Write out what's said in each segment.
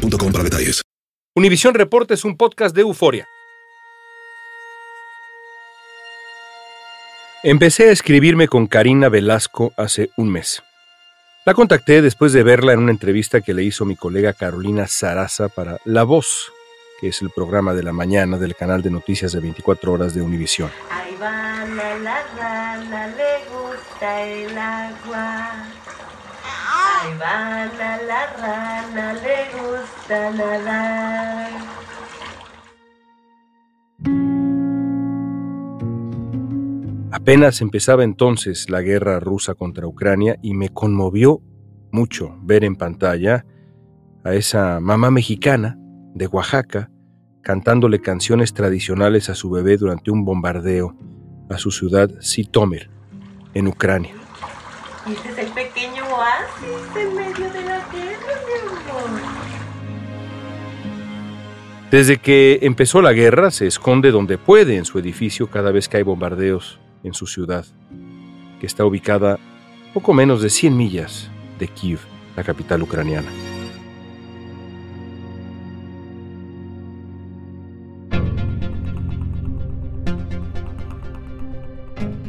boostmobile.com para detalles. Univisión Reporta es un podcast de euforia. Empecé a escribirme con Karina Velasco hace un mes. La contacté después de verla en una entrevista que le hizo mi colega Carolina Saraza para La Voz, que es el programa de la mañana del canal de noticias de 24 horas de Univisión. Ahí va la, la rana, le gusta el agua. Ahí va la, la rana, le gusta nadar. Apenas empezaba entonces la guerra rusa contra Ucrania y me conmovió mucho ver en pantalla a esa mamá mexicana de Oaxaca cantándole canciones tradicionales a su bebé durante un bombardeo a su ciudad Sitomir, en Ucrania. Desde que empezó la guerra se esconde donde puede en su edificio cada vez que hay bombardeos en su ciudad, que está ubicada poco menos de 100 millas de Kiev, la capital ucraniana.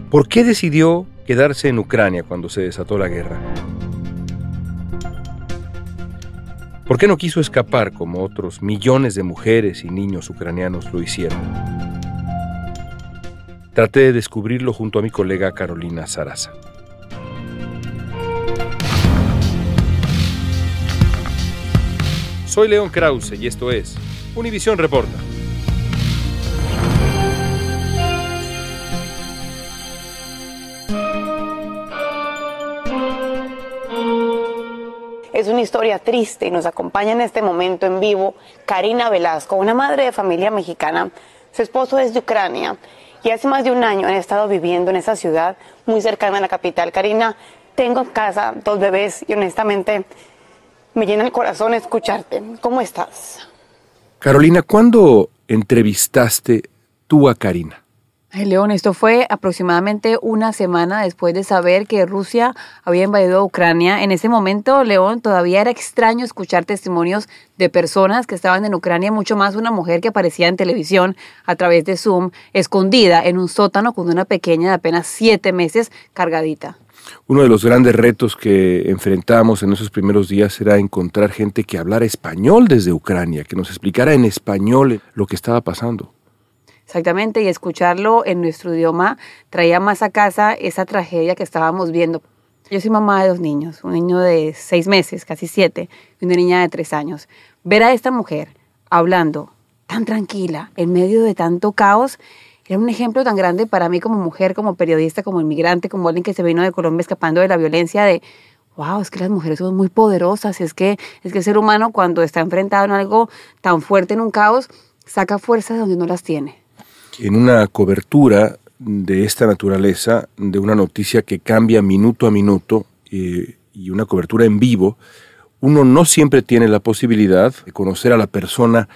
¿Por qué decidió quedarse en Ucrania cuando se desató la guerra? ¿Por qué no quiso escapar como otros millones de mujeres y niños ucranianos lo hicieron? Traté de descubrirlo junto a mi colega Carolina Saraza. Soy León Krause y esto es Univisión Reporta. Una historia triste y nos acompaña en este momento en vivo Karina Velasco, una madre de familia mexicana. Su esposo es de Ucrania y hace más de un año han estado viviendo en esa ciudad muy cercana a la capital. Karina, tengo en casa dos bebés y honestamente me llena el corazón escucharte. ¿Cómo estás? Carolina, ¿cuándo entrevistaste tú a Karina? León, esto fue aproximadamente una semana después de saber que Rusia había invadido Ucrania. En ese momento, León, todavía era extraño escuchar testimonios de personas que estaban en Ucrania, mucho más una mujer que aparecía en televisión a través de Zoom, escondida en un sótano con una pequeña de apenas siete meses cargadita. Uno de los grandes retos que enfrentamos en esos primeros días era encontrar gente que hablara español desde Ucrania, que nos explicara en español lo que estaba pasando. Exactamente, y escucharlo en nuestro idioma traía más a casa esa tragedia que estábamos viendo. Yo soy mamá de dos niños, un niño de seis meses, casi siete, y una niña de tres años. Ver a esta mujer hablando tan tranquila, en medio de tanto caos, era un ejemplo tan grande para mí como mujer, como periodista, como inmigrante, como alguien que se vino de Colombia escapando de la violencia, de, wow, es que las mujeres son muy poderosas, es que, es que el ser humano cuando está enfrentado en algo tan fuerte, en un caos, saca fuerzas de donde no las tiene en una cobertura de esta naturaleza, de una noticia que cambia minuto a minuto eh, y una cobertura en vivo, uno no siempre tiene la posibilidad de conocer a la persona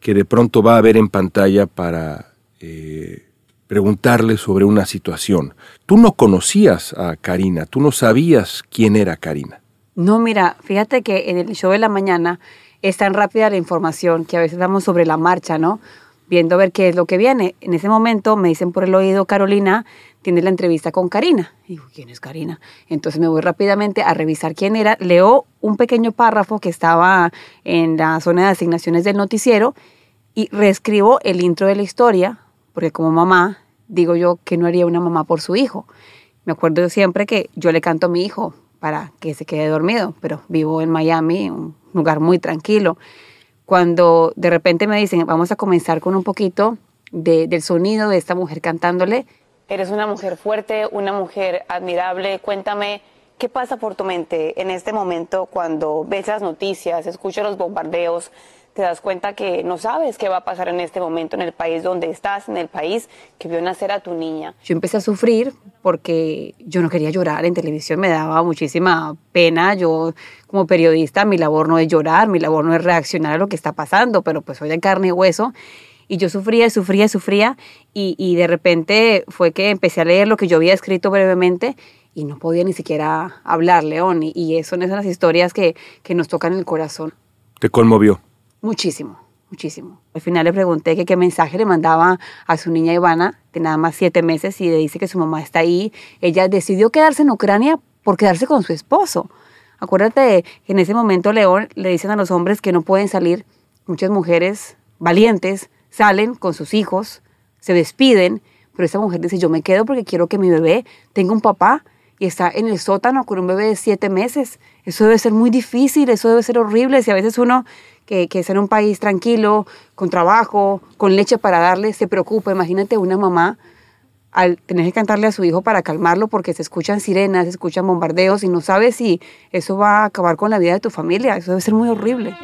que de pronto va a ver en pantalla para eh, preguntarle sobre una situación. Tú no conocías a Karina, tú no sabías quién era Karina. No, mira, fíjate que en el show de la mañana es tan rápida la información que a veces damos sobre la marcha, ¿no? Viendo a ver qué es lo que viene. En ese momento me dicen por el oído, Carolina, tienes la entrevista con Karina. Y digo, ¿quién es Karina? Entonces me voy rápidamente a revisar quién era. Leo un pequeño párrafo que estaba en la zona de asignaciones del noticiero y reescribo el intro de la historia, porque como mamá, digo yo que no haría una mamá por su hijo. Me acuerdo siempre que yo le canto a mi hijo para que se quede dormido, pero vivo en Miami, un lugar muy tranquilo cuando de repente me dicen, vamos a comenzar con un poquito del sonido de esta mujer cantándole. Eres una mujer fuerte, una mujer admirable. Cuéntame, ¿Qué pasa por tu mente en este momento cuando ves las noticias, escuchas los bombardeos, te das cuenta que no sabes qué va a pasar en este momento en el país donde estás, en el país que vio nacer a tu niña? Yo empecé a sufrir porque yo no quería llorar en televisión, me daba muchísima pena. Yo como periodista mi labor no es llorar, mi labor no es reaccionar a lo que está pasando, pero pues soy de carne y hueso. Y yo sufría, sufría, sufría y, y de repente fue que empecé a leer lo que yo había escrito brevemente y no podía ni siquiera hablar, León. Y, y son esas las historias que, que nos tocan el corazón. ¿Te conmovió? Muchísimo, muchísimo. Al final le pregunté que qué mensaje le mandaba a su niña Ivana, de nada más siete meses, y le dice que su mamá está ahí. Ella decidió quedarse en Ucrania por quedarse con su esposo. Acuérdate que en ese momento, León, le dicen a los hombres que no pueden salir. Muchas mujeres valientes salen con sus hijos, se despiden, pero esa mujer dice, yo me quedo porque quiero que mi bebé tenga un papá y está en el sótano con un bebé de siete meses. Eso debe ser muy difícil, eso debe ser horrible. Si a veces uno que, que es en un país tranquilo, con trabajo, con leche para darle, se preocupa. Imagínate una mamá al tener que cantarle a su hijo para calmarlo porque se escuchan sirenas, se escuchan bombardeos y no sabes si eso va a acabar con la vida de tu familia. Eso debe ser muy horrible.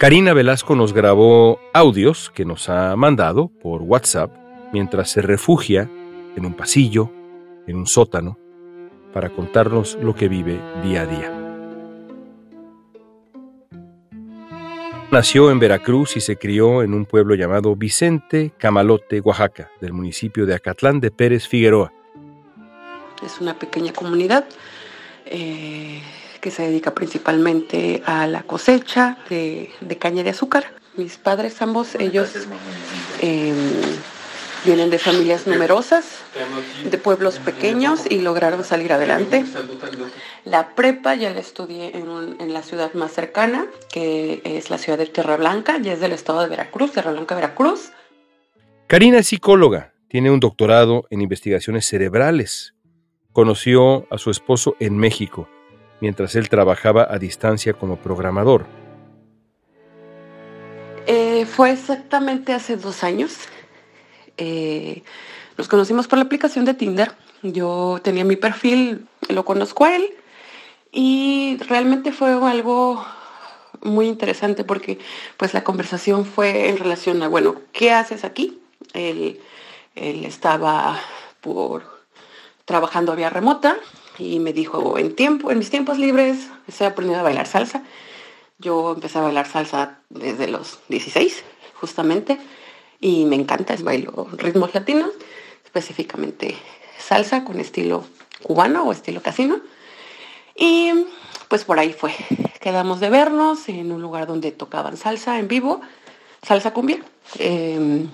Karina Velasco nos grabó audios que nos ha mandado por WhatsApp mientras se refugia en un pasillo, en un sótano, para contarnos lo que vive día a día. Nació en Veracruz y se crió en un pueblo llamado Vicente Camalote, Oaxaca, del municipio de Acatlán de Pérez Figueroa. Es una pequeña comunidad eh, que se dedica principalmente a la cosecha de, de caña de azúcar. Mis padres ambos, ellos eh, Vienen de familias numerosas, de pueblos pequeños y lograron salir adelante. La prepa ya la estudié en, la ciudad más cercana, que es la ciudad de Tierra Blanca, ya es del estado de Veracruz, Tierra Blanca, Veracruz. Karina es psicóloga, tiene un doctorado en investigaciones cerebrales. Conoció a su esposo en México, mientras él trabajaba a distancia como programador. Eh, fue exactamente hace dos años. Eh, nos conocimos por la aplicación de Tinder. Yo tenía mi perfil, lo conozco a él y realmente fue algo muy interesante porque pues la conversación fue en relación a, bueno, ¿qué haces aquí? Él, estaba por trabajando vía remota y me dijo, en, tiempo, en mis tiempos libres estoy aprendiendo a bailar salsa. Yo empecé a bailar salsa desde los 16, justamente y me encanta, es bailo ritmos latinos, específicamente salsa con estilo cubano o estilo casino. Y pues por ahí fue. Quedamos de vernos en un lugar donde tocaban salsa en vivo, salsa cumbia. Eh,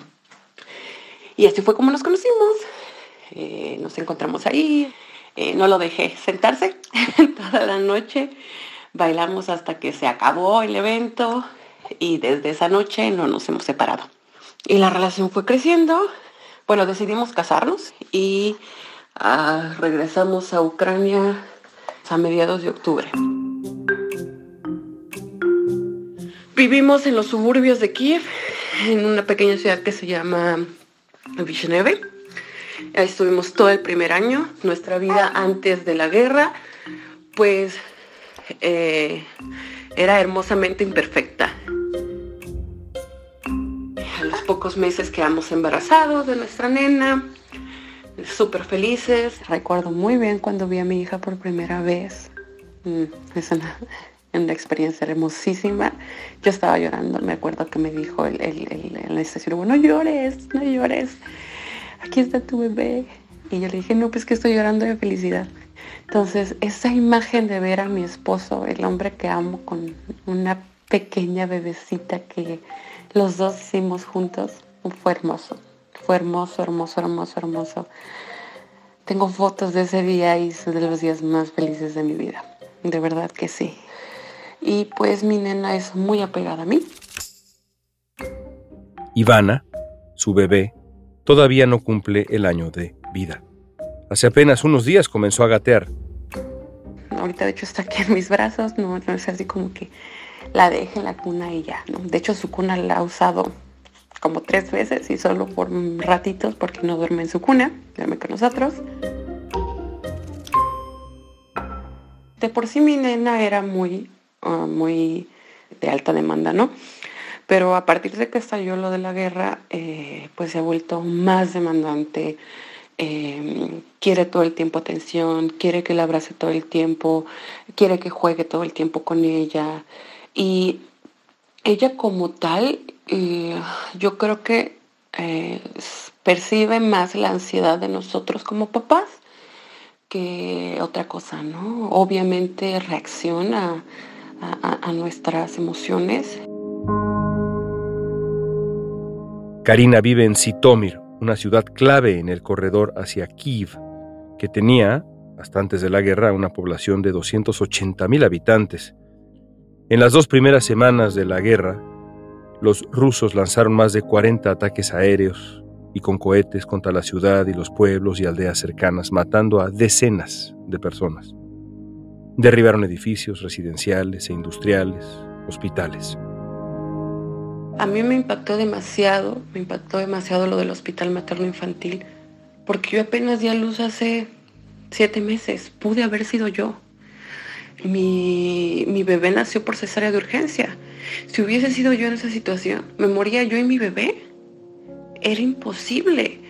y así fue como nos conocimos. Eh, nos encontramos ahí. Eh, no lo dejé sentarse toda la noche. Bailamos hasta que se acabó el evento y desde esa noche no nos hemos separado. Y la relación fue creciendo. Bueno, decidimos casarnos y ah, regresamos a Ucrania a mediados de octubre. Vivimos en los suburbios de Kiev, en una pequeña ciudad que se llama Vishneve. Ahí estuvimos todo el primer año. Nuestra vida antes de la guerra, pues, eh, era hermosamente imperfecta pocos meses quedamos embarazados de nuestra nena, súper felices. Recuerdo muy bien cuando vi a mi hija por primera vez. Mm, es una, una experiencia hermosísima. Yo estaba llorando, me acuerdo que me dijo el, el, el, el no llores, no llores, aquí está tu bebé. Y yo le dije, no, pues que estoy llorando de felicidad. Entonces, esa imagen de ver a mi esposo, el hombre que amo, con una pequeña bebecita que los dos hicimos juntos, fue hermoso. Fue hermoso, hermoso, hermoso, hermoso. Tengo fotos de ese día y son de los días más felices de mi vida. De verdad que sí. Y pues mi nena es muy apegada a mí. Ivana, su bebé, todavía no cumple el año de vida. Hace apenas unos días comenzó a gatear. Ahorita de hecho está aquí en mis brazos, no, no es así como que la deje en la cuna y ya. ¿no? De hecho, su cuna la ha usado como tres veces y solo por ratitos porque no duerme en su cuna, duerme con nosotros. De por sí mi nena era muy, ah, muy de alta demanda, ¿no? Pero a partir de que estalló lo de la guerra, eh, pues se ha vuelto más demandante. Em, quiere todo el tiempo atención, quiere que la abrace todo el tiempo, quiere que juegue todo el tiempo con ella. Y ella como tal, eh, yo creo que eh, percibe más la ansiedad de nosotros como papás que otra cosa, ¿no? Obviamente reacciona a, nuestras emociones. Karina vive en Sitomir, una ciudad clave en el corredor hacia Kiev, que tenía, hasta antes de la guerra, una población de 280.000 habitantes. En las dos primeras semanas de la guerra, los rusos lanzaron más de 40 ataques aéreos y con cohetes contra la ciudad y los pueblos y aldeas cercanas, matando a decenas de personas. Derribaron edificios residenciales e industriales, hospitales. A mí me impactó demasiado, me impactó demasiado lo del hospital materno infantil, porque yo apenas di a luz hace siete meses, pude haber sido yo. Mi, mi bebé nació por cesárea de urgencia. Si hubiese sido yo en esa situación, ¿me moría yo y mi bebé? Era imposible.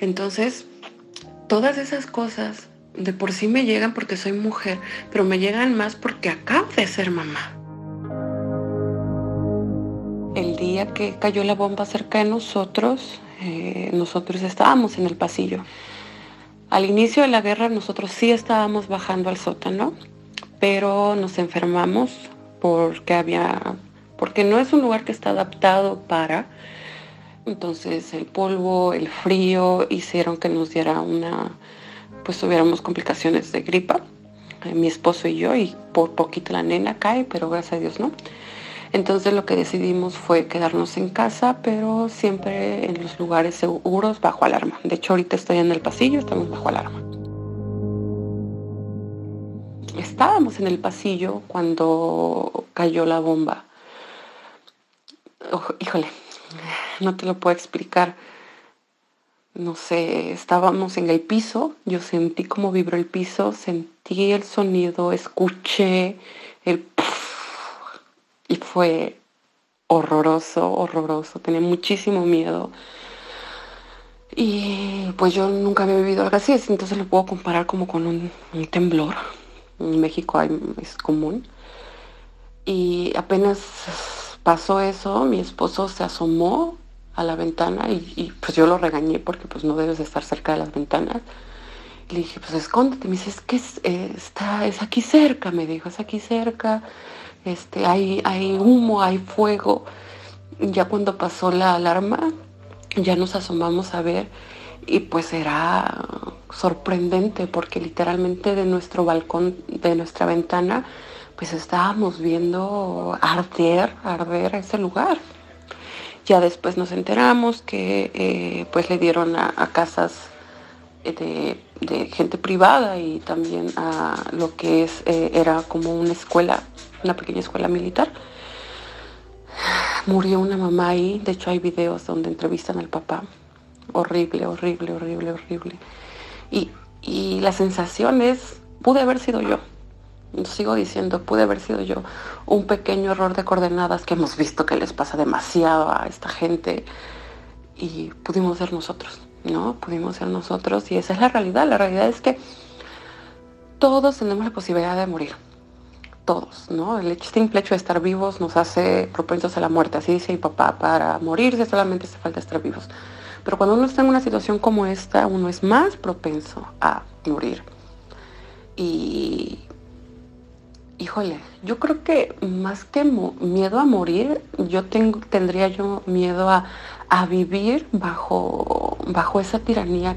Entonces, todas esas cosas de por sí me llegan porque soy mujer, pero me llegan más porque acabo de ser mamá. El día que cayó la bomba cerca de nosotros, eh, nosotros estábamos en el pasillo. Al inicio de la guerra nosotros sí estábamos bajando al sótano, pero nos enfermamos porque había, porque no es un lugar que está adaptado para. Entonces el polvo, el frío hicieron que nos diera una, pues tuviéramos complicaciones de gripa, eh, mi esposo y yo, y por poquito la nena cae, pero gracias a Dios no. Entonces lo que decidimos fue quedarnos en casa, pero siempre en los lugares seguros bajo alarma. De hecho, ahorita estoy en el pasillo, estamos bajo alarma. Estábamos en el pasillo cuando cayó la bomba. híjole, no te lo puedo explicar no sé, estábamos en el piso, yo sentí cómo vibró el piso, sentí el sonido, escuché el y fue horroroso, horroroso, tenía muchísimo miedo. Y pues yo nunca había vivido algo así, entonces lo puedo comparar como con un, temblor. En México es común. Y apenas pasó eso, mi esposo se asomó a la ventana y, pues yo lo regañé porque pues no debes estar cerca de las ventanas. le dije, pues escóndete. Me dice, es que es, está, es aquí cerca, me dijo, es aquí cerca. Este, hay, hay humo, hay fuego. Ya cuando pasó la alarma, ya nos asomamos a ver y pues era sorprendente porque literalmente de nuestro balcón, de nuestra ventana, pues estábamos viendo arder, arder ese lugar. Ya después nos enteramos que eh, pues le dieron a, casas de, gente privada y también a lo que es eh, era como una escuela, una pequeña escuela militar. Murió una mamá ahí, de hecho hay videos donde entrevistan al papá. Horrible, horrible, horrible, horrible. Y, la sensación es, pude haber sido yo sigo diciendo, pude haber sido yo un pequeño error de coordenadas que hemos visto que les pasa demasiado a esta gente y pudimos ser nosotros, ¿no? Pudimos ser nosotros y esa es la realidad. La realidad es que todos tenemos la posibilidad de morir. Todos, ¿no? El simple hecho de estar vivos nos hace propensos a la muerte. Así dice mi papá, para morirse solamente hace falta estar vivos. Pero cuando uno está en una situación como esta, uno es más propenso a morir. Y Híjole, yo creo que más que miedo a morir, yo tengo, tendría yo miedo a, vivir bajo, bajo esa tiranía.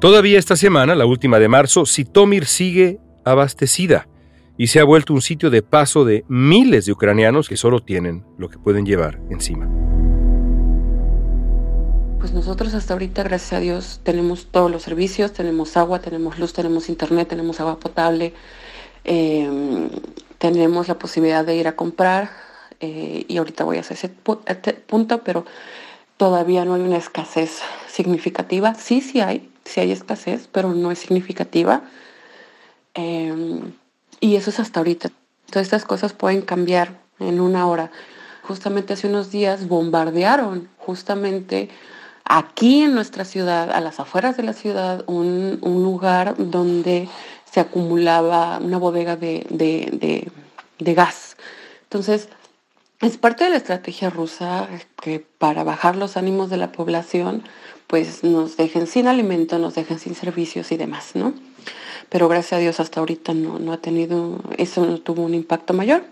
Todavía esta semana, la última de marzo, Sitomir sigue abastecida y se ha vuelto un sitio de paso de miles de ucranianos que solo tienen lo que pueden llevar encima. Pues nosotros hasta ahorita, gracias a Dios, tenemos todos los servicios, tenemos agua, tenemos luz, tenemos internet, tenemos agua potable, em, tenemos la posibilidad de ir a comprar eh, y ahorita voy a hacer ese punto, pero todavía no hay una escasez significativa. Sí, sí hay, sí hay escasez, pero no es significativa. Em, y eso es hasta ahorita. Todas estas cosas pueden cambiar en una hora. Justamente hace unos días bombardearon justamente aquí en nuestra ciudad, a las afueras de la ciudad, un, lugar donde se acumulaba una bodega de, de gas. Entonces, es parte de la estrategia rusa que para bajar los ánimos de la población, pues nos dejen sin alimento, nos dejen sin servicios y demás, ¿no? Pero gracias a Dios hasta ahorita no, no ha tenido, eso no tuvo un impacto mayor.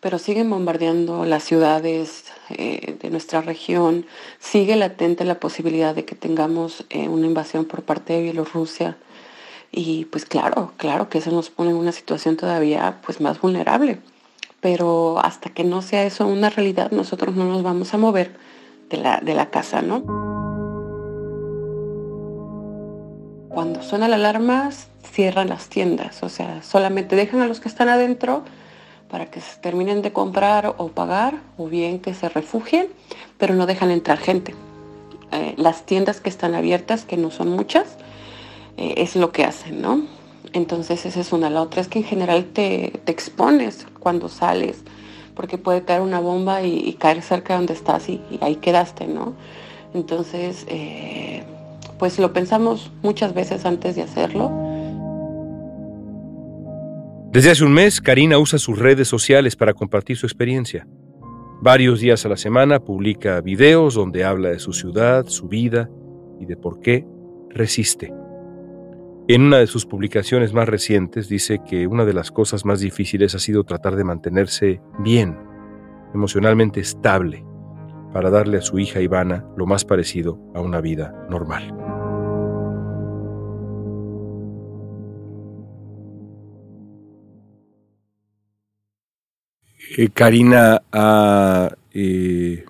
Pero siguen bombardeando las ciudades eh, de nuestra región, sigue latente la posibilidad de que tengamos eh, una invasión por parte de Bielorrusia. Y pues claro, claro que eso nos pone en una situación todavía pues más vulnerable pero hasta que no sea eso una realidad, nosotros no nos vamos a mover de la, de la casa, ¿no? Cuando suena la alarma, cierran las tiendas, o sea, solamente dejan a los que están adentro para que se terminen de comprar o pagar, o bien que se refugien, pero no dejan entrar gente. Eh, las tiendas que están abiertas, que no son muchas, eh, es lo que hacen, ¿no? Entonces esa es una. La otra es que en general te, expones cuando sales, porque puede caer una bomba y, caer cerca de donde estás y, ahí quedaste, ¿no? Entonces, eh, pues lo pensamos muchas veces antes de hacerlo. Desde hace un mes, Karina usa sus redes sociales para compartir su experiencia. Varios días a la semana publica videos donde habla de su ciudad, su vida y de por qué resiste. En una de sus publicaciones más recientes dice que una de las cosas más difíciles ha sido tratar de mantenerse bien, emocionalmente estable, para darle a su hija Ivana lo más parecido a una vida normal. Eh, Karina ha eh,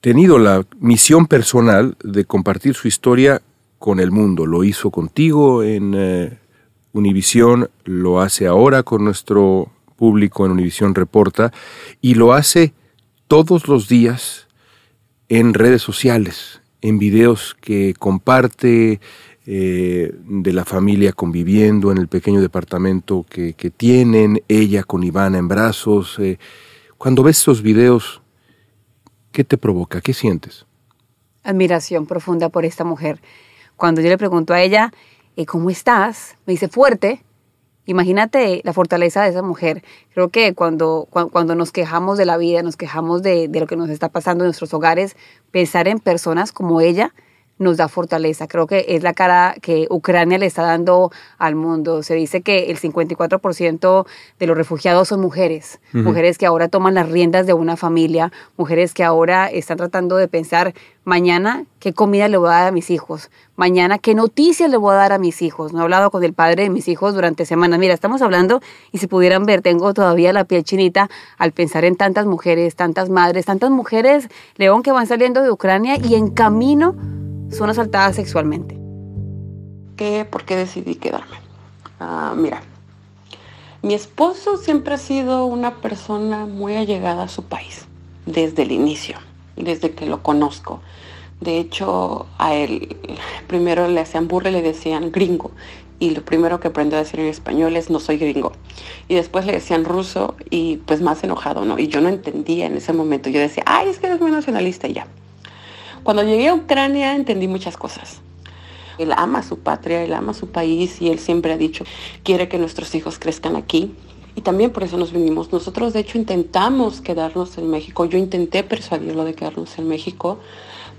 tenido la misión personal de compartir su historia con el mundo. Lo hizo contigo en eh, Univisión, lo hace ahora con nuestro público en Univisión Reporta y lo hace todos los días en redes sociales, en videos que comparte eh, de la familia conviviendo en el pequeño departamento que, tienen, ella con Ivana en brazos. Eh. Cuando ves esos videos, ¿qué te provoca? ¿Qué sientes? Admiración profunda por esta mujer cuando yo le pregunto a ella, eh, ¿cómo estás? Me dice, fuerte. Imagínate la fortaleza de esa mujer. Creo que cuando, cuando nos quejamos de la vida, nos quejamos de, de lo que nos está pasando en nuestros hogares, pensar en personas como ella nos da fortaleza. Creo que es la cara que Ucrania le está dando al mundo. Se dice que el 54% de los refugiados son mujeres, mujeres que ahora toman las riendas de una familia, mujeres que ahora están tratando de pensar mañana qué comida le voy a dar a mis hijos, mañana qué noticias le voy a dar a mis hijos. No he hablado con el padre de mis hijos durante semanas. Mira, estamos hablando y si pudieran ver, tengo todavía la piel chinita al pensar en tantas mujeres, tantas madres, tantas mujeres, León, que van saliendo de Ucrania y en camino son asaltadas sexualmente. ¿Qué? ¿Por qué decidí quedarme? Ah, mira, mi esposo siempre ha sido una persona muy allegada a su país, desde el inicio, desde que lo conozco. De hecho, a él primero le hacían burla y le decían gringo. Y lo primero que aprendió a decir en español es no soy gringo. Y después le decían ruso y pues más enojado, ¿no? Y yo no entendía en ese momento. Yo decía, ay, es que eres muy nacionalista y ya. Cuando llegué a Ucrania entendí muchas cosas. Él ama su patria, él ama su país y él siempre ha dicho, quiere que nuestros hijos crezcan aquí. Y también por eso nos vinimos. Nosotros de hecho intentamos quedarnos en México. Yo intenté persuadirlo de quedarnos en México,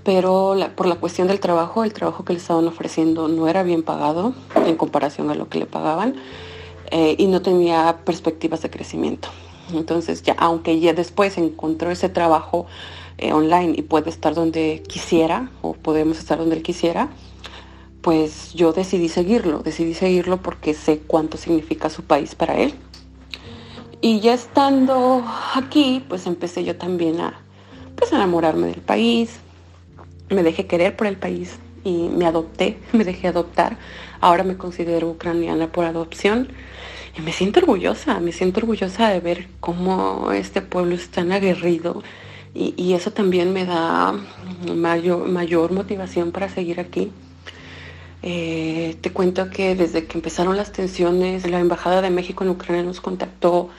pero por la cuestión del trabajo, el trabajo que le estaban ofreciendo no era bien pagado en comparación a lo que le pagaban eh, y no tenía perspectivas de crecimiento. Entonces ya, aunque ya después encontró ese trabajo eh, online y puede estar donde quisiera o podemos estar donde él quisiera, pues yo decidí seguirlo, decidí seguirlo porque sé cuánto significa su país para él. Y ya estando aquí, pues empecé yo también a pues, enamorarme del país, me dejé querer por el país y me adopté, me dejé adoptar. Ahora me considero ucraniana por adopción y me siento orgullosa, me siento orgullosa de ver cómo este pueblo es tan aguerrido, y, eso también me da mayor, motivación para seguir aquí. Eh, te cuento que desde que empezaron las tensiones, la Embajada de México en Ucrania nos contactó,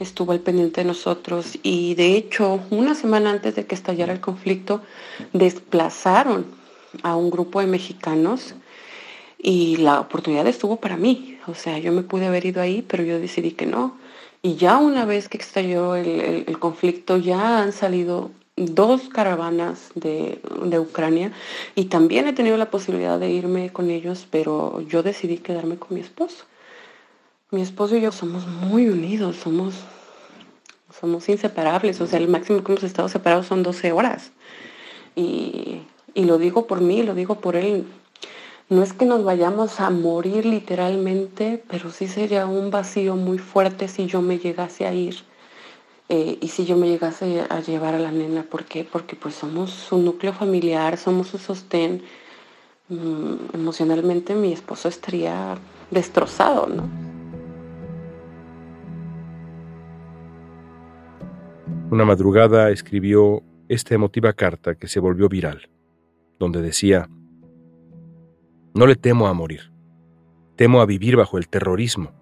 estuvo al pendiente de nosotros y de hecho una semana antes de que estallara el conflicto desplazaron a un grupo de mexicanos y la oportunidad estuvo para mí. O sea, yo me pude haber ido ahí, pero yo decidí que no. Y ya una vez que estalló el, el, conflicto, ya han salido dos caravanas de, de, Ucrania y también he tenido la posibilidad de irme con ellos, pero yo decidí quedarme con mi esposo. Mi esposo y yo somos muy unidos, somos, somos inseparables, o sea, el máximo que hemos estado separados son 12 horas. Y, y lo digo por mí, lo digo por él, no es que nos vayamos a morir literalmente, pero sí sería un vacío muy fuerte si yo me llegase a ir eh, y si yo me llegase a llevar a la nena. ¿Por qué? Porque pues somos su núcleo familiar, somos su sostén. Mm, emocionalmente mi esposo estaría destrozado, ¿no? Una madrugada escribió esta emotiva carta que se volvió viral, donde decía, no le temo a morir. Temo a vivir bajo el terrorismo,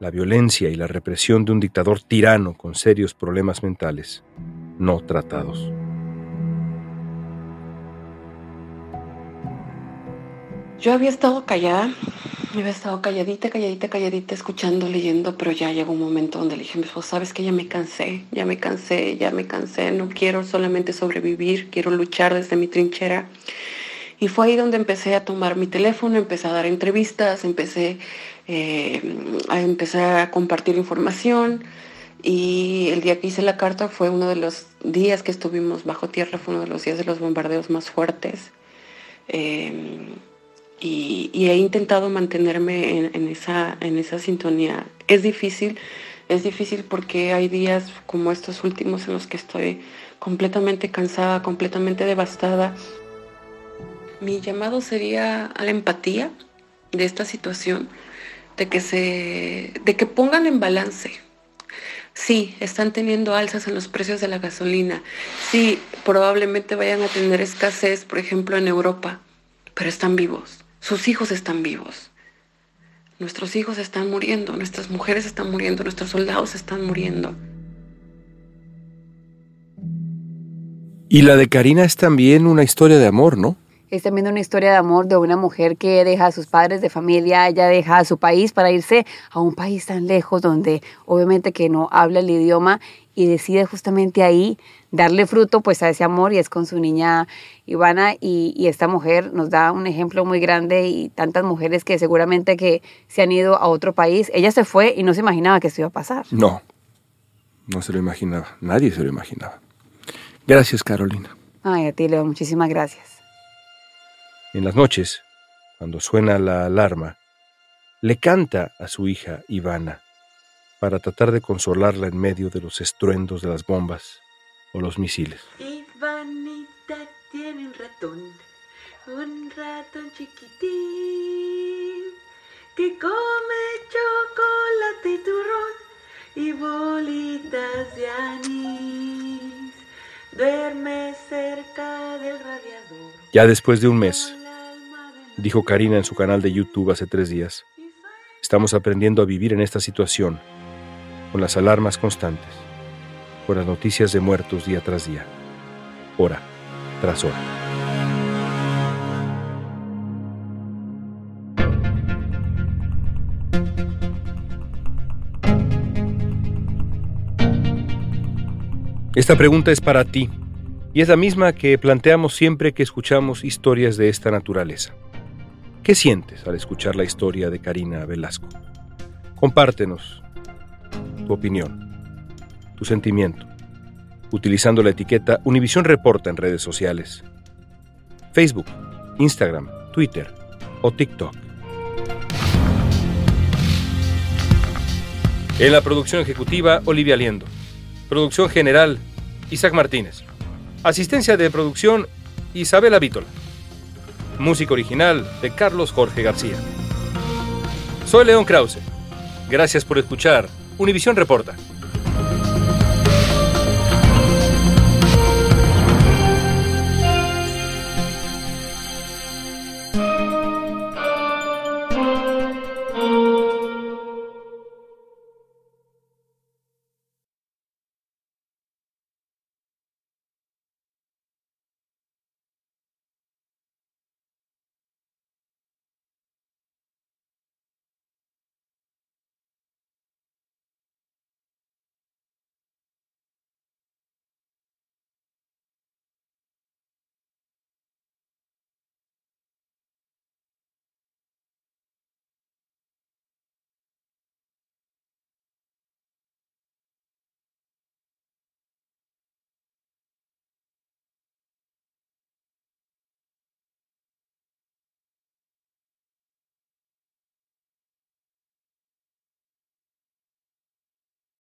la violencia y la represión de un dictador tirano con serios problemas mentales, no tratados. Yo había estado callada, había estado calladita, calladita, calladita, escuchando, leyendo, pero ya llegó un momento donde le dije, pues sabes que ya me cansé, ya me cansé, ya me cansé, no quiero solamente sobrevivir, quiero luchar desde mi trinchera y fue ahí donde empecé a tomar mi teléfono, empecé a dar entrevistas, empecé eh, a empezar a compartir información. Y el día que hice la carta fue uno de los días que estuvimos bajo tierra, fue uno de los días de los bombardeos más fuertes. Eh, y, he intentado mantenerme en, esa, en esa sintonía. Es difícil, es difícil porque hay días como estos últimos en los que estoy completamente cansada, completamente devastada mi llamado sería a la empatía de esta situación, de que se, de que pongan en balance. Sí, están teniendo alzas en los precios de la gasolina. Sí, probablemente vayan a tener escasez, por ejemplo, en Europa, pero están vivos. Sus hijos están vivos. Nuestros hijos están muriendo, nuestras mujeres están muriendo, nuestros soldados están muriendo. Y la de Karina es también una historia de amor, ¿no? Es también una historia de amor de una mujer que deja a sus padres de familia, ella deja a su país para irse a un país tan lejos donde obviamente que no habla el idioma y decide justamente ahí darle fruto pues a ese amor y es con su niña Ivana y, y, esta mujer nos da un ejemplo muy grande y tantas mujeres que seguramente que se han ido a otro país, ella se fue y no se imaginaba que esto iba a pasar. No, no se lo imaginaba, nadie se lo imaginaba. Gracias Carolina. Ay, a ti Leo, muchísimas gracias. En las noches, cuando suena la alarma, le canta a su hija Ivana para tratar de consolarla en medio de los estruendos de las bombas o los misiles. Ivanita tiene un ratón, un ratón chiquitín, que come chocolate y turrón y bolitas de anís. Duerme cerca del radiador. Ya después de un mes, dijo Karina en su canal de YouTube hace tres días. Estamos aprendiendo a vivir en esta situación, con las alarmas constantes, con las noticias de muertos día tras día, hora tras hora. Esta pregunta es para ti y es la misma que planteamos siempre que escuchamos historias de esta naturaleza. ¿Qué sientes al escuchar la historia de Karina Velasco? Compártenos tu opinión, tu sentimiento, utilizando la etiqueta Univisión Reporta en redes sociales, Facebook, Instagram, Twitter o TikTok. En la producción ejecutiva, Olivia Liendo. Producción general, Isaac Martínez. Asistencia de producción, Isabela Vítola. Música original de Carlos Jorge García. Soy León Krause. Gracias por escuchar Univisión Reporta.